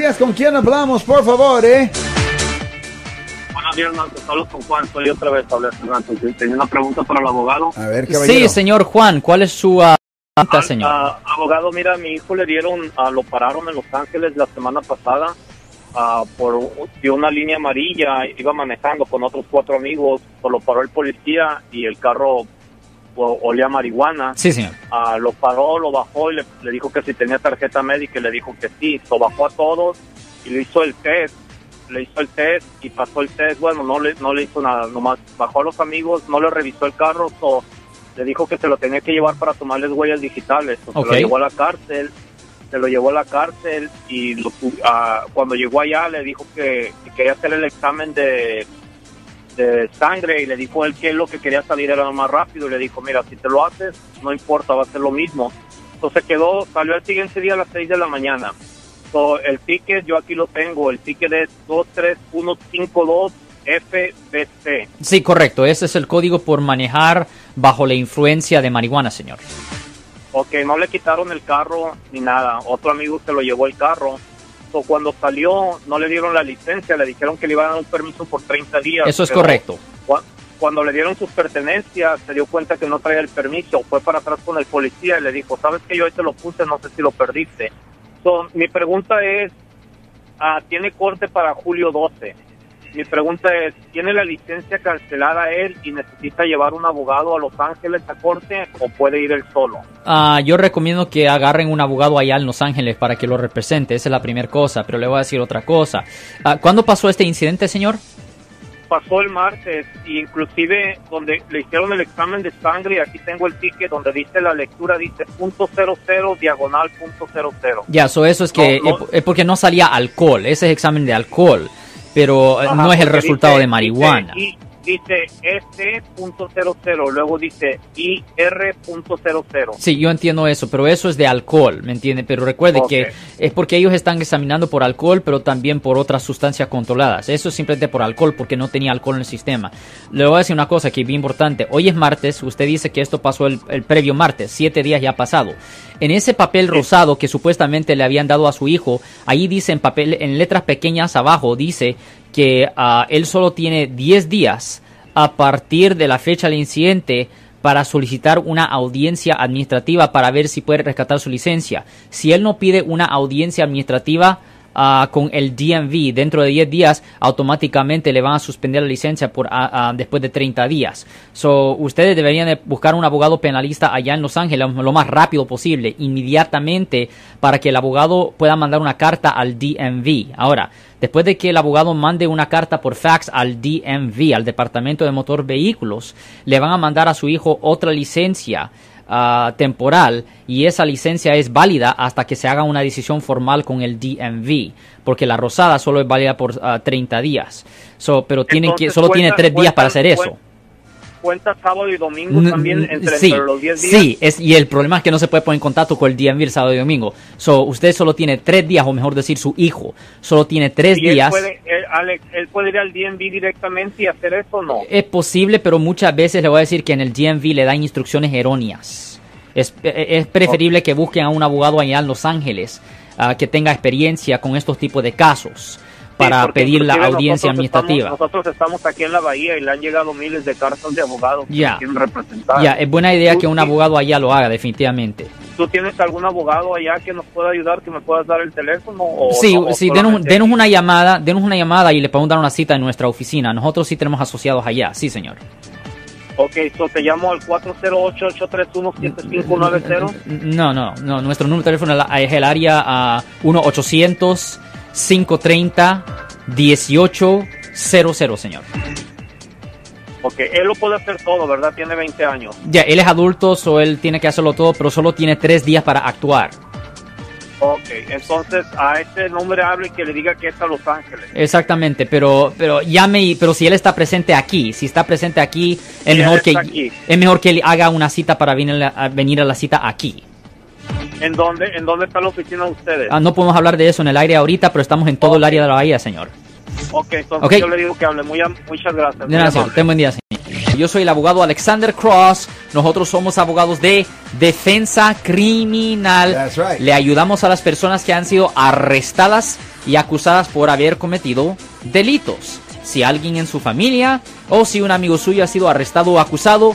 días, ¿con quién hablamos, por favor, eh? Buenos días, Solo con Juan, soy otra vez Tenía una pregunta para el abogado. A ver, Sí, señor Juan, ¿cuál es su uh, pregunta, señor? Uh, abogado, mira, mi hijo le dieron, uh, lo pararon en Los Ángeles la semana pasada por una línea amarilla, iba manejando con otros cuatro amigos, lo paró el policía y el carro olía marihuana. Sí, señor. lo paró, lo bajó y le, dijo que si tenía tarjeta médica y le dijo que sí. Lo bajó a todos y le hizo el test. Le hizo el test y pasó el test. Bueno, no le, no le hizo nada, nomás bajó a los amigos, no le revisó el carro, le dijo que se lo tenía que llevar para tomarles huellas digitales. Se lo llevó a la cárcel se lo llevó a la cárcel y cuando llegó allá le dijo que, quería hacer el examen de, de, sangre y le dijo él que lo que quería salir era más rápido y le dijo, mira, si te lo haces, no importa, va a ser lo mismo. Entonces quedó, salió el siguiente día a las 6 de la mañana. el ticket, yo aquí lo tengo, el ticket es 23152 FBC. Sí, correcto, ese es el código por manejar bajo la influencia de marihuana, señor. Ok, no le quitaron el carro ni nada. Otro amigo se lo llevó el carro. Cuando salió, no le dieron la licencia, le dijeron que le iban a dar un permiso por 30 días. Eso es correcto. cuando le dieron sus pertenencias, se dio cuenta que no traía el permiso. Fue para atrás con el policía y le dijo: Sabes que yo ahí te lo puse, no sé si lo perdiste. So, mi pregunta es: ah, ¿tiene corte para julio 12? Mi pregunta es, ¿tiene la licencia cancelada él y necesita llevar un abogado a Los Ángeles a corte o puede ir él solo? Ah, yo recomiendo que agarren un abogado allá en Los Ángeles para que lo represente, esa es la primera cosa, pero le voy a decir otra cosa. Ah, ¿Cuándo pasó este incidente, señor? Pasó el martes, inclusive donde le hicieron el examen de sangre, y aquí tengo el ticket donde dice la lectura, dice punto cero cero, diagonal punto cero cero. Ya, eso es que es porque no salía alcohol, ese es examen de alcohol pero eh, no es el resultado de marihuana. Dice, dice S.00, luego dice IR.00. Sí, yo entiendo eso, pero eso es de alcohol, ¿me entiende? Pero recuerde que es porque ellos están examinando por alcohol, pero también por otras sustancias controladas. Eso es simplemente por alcohol, porque no tenía alcohol en el sistema. Le voy a decir una cosa que es bien importante. Hoy es martes, usted dice que esto pasó el, el previo martes, siete días ya ha pasado. En ese papel rosado que supuestamente le habían dado a su hijo, ahí dice en papel, en letras pequeñas abajo, dice que ah, él solo tiene 10 días a partir de la fecha del incidente para solicitar una audiencia administrativa para ver si puede rescatar su licencia. Si él no pide una audiencia administrativa, Ah, con el DMV dentro de 10 días, automáticamente le van a suspender la licencia por ah, después de 30 días. So, ustedes deberían de buscar un abogado penalista allá en Los Ángeles lo más rápido posible, inmediatamente, para que el abogado pueda mandar una carta al DMV. Ahora, después de que el abogado mande una carta por fax al DMV, al Departamento de Motor Vehículos, le van a mandar a su hijo otra licencia Ah, temporal y esa licencia es válida hasta que se haga una decisión formal con el DMV, porque la rosada solo es válida por 30 ah, días. So, pero tienen que, solo tiene 3 días para hacer eso cuenta sábado y domingo también entre, sí, los 10 días. Sí, es, y el problema es que no se puede poner en contacto con el DMV el sábado y domingo. So, usted solo tiene tres días, o mejor decir, su hijo solo tiene tres días. Él puede, él, puede ir al DMV directamente y hacer eso o no? Es posible, pero muchas veces le voy a decir que en el DMV le dan instrucciones erróneas. Es, es preferible que busquen a un abogado allá en Los Ángeles uh, que tenga experiencia con estos tipos de casos para pedir la audiencia administrativa. nosotros estamos aquí en la bahía y le han llegado miles de cartas de abogados ya. que representar. Ya, es buena idea que un abogado allá lo haga, definitivamente. ¿Tú tienes algún abogado allá que nos pueda ayudar, que me puedas dar el teléfono? sí, sí denos, denos, una llamada, denos una llamada y le podemos dar una cita en nuestra oficina. Nosotros sí tenemos asociados allá, sí, señor. Ok, so te llamo al 408-831-7590. No, no, no, nuestro número de teléfono es el área a 1-800. 530-1800, señor. Ok, él lo puede hacer todo, ¿verdad? Tiene 20 años. Ya, él es adulto, so él tiene que hacerlo todo, pero solo tiene 3 días para actuar. Ok, entonces a este nombre hable y que le diga que está a Los Ángeles. Exactamente, pero pero llame, pero si él está presente aquí, si está presente aquí, es mejor que es mejor que él haga una cita para venir a, venir a la cita aquí. ¿En dónde, ¿En dónde está la oficina de ustedes? Ah, no podemos hablar de eso en el aire ahorita, pero estamos en todo el área de la bahía, señor. Ok, entonces yo le digo que hable. Muy, muchas gracias. Gracias, ten buen día, señor. Yo soy el abogado Alexander Cross. Nosotros somos abogados de defensa criminal. Le ayudamos a las personas que han sido arrestadas y acusadas por haber cometido delitos. Si alguien en su familia o si un amigo suyo ha sido arrestado o acusado,